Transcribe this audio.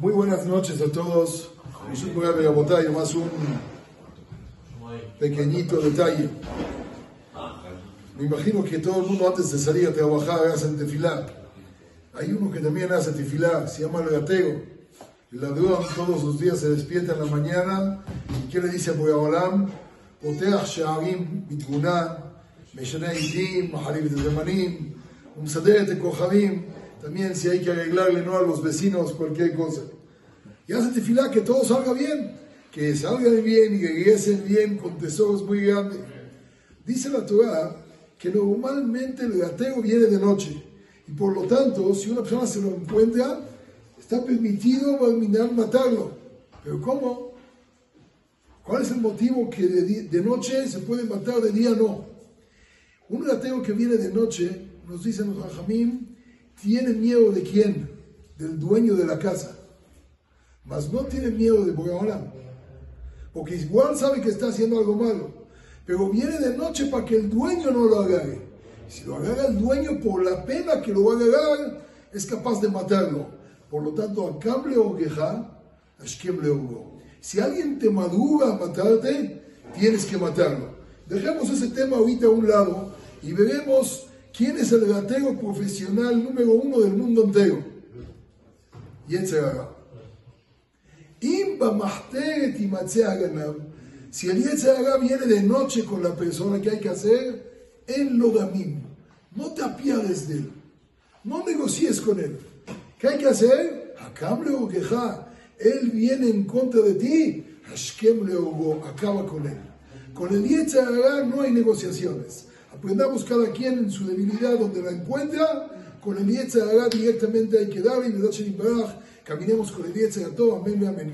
Muy buenas noches a todos. Es un más un pequeñito detalle. Me imagino que todo el mundo antes de salir a trabajar hace tefilá. Hay uno que también hace tefilá, se llama el gateo. El ladrón todos los días se despierta en la mañana y ¿qué le dice a Boyabalam? פותח שערים בתבונה, משנה עיתים, מחליף את הזמנים, ומסדר את הכוכבים, también si hay que arreglarle no a los vecinos cualquier cosa. Y hace tefilá que todo salga bien, que salgan bien y que regresen bien con tesoros muy grandes. Dice la Torah que normalmente el gateo viene de noche y por lo tanto si una persona se lo encuentra está permitido matarlo. Pero ¿cómo? ¿Cuál es el motivo que de, noche se puede matar, de día no? Un gateo que viene de noche, nos dicen los hajamim, tiene miedo de quién? Del dueño de la casa. Mas no tiene miedo de Bogaolam. Porque igual sabe que está haciendo algo malo. Pero viene de noche para que el dueño no lo agarre. Si lo agarra el dueño por la pena que lo va a agarrar, es capaz de matarlo. Por lo tanto, a cable o queja, a le. Si alguien te madruga a matarte, tienes que matarlo. Dejemos ese tema ahorita a un lado y veremos ¿Quién es el gatero profesional número uno del mundo entero? Yetzerara. Si el Yetzerara viene de noche con la persona que hay que hacer, él lo da mismo. No te apiades de él. No negocies con él. ¿Qué hay que hacer? Acable o queja. Él viene en contra de ti. Hashkem le acaba con él. Con el Yetzerara no hay negociaciones. Aprendamos cada quien en su debilidad donde la encuentra. Con el Yetzirah directamente hay que dar y Caminemos con el Yetzirah todo. Amén, amén.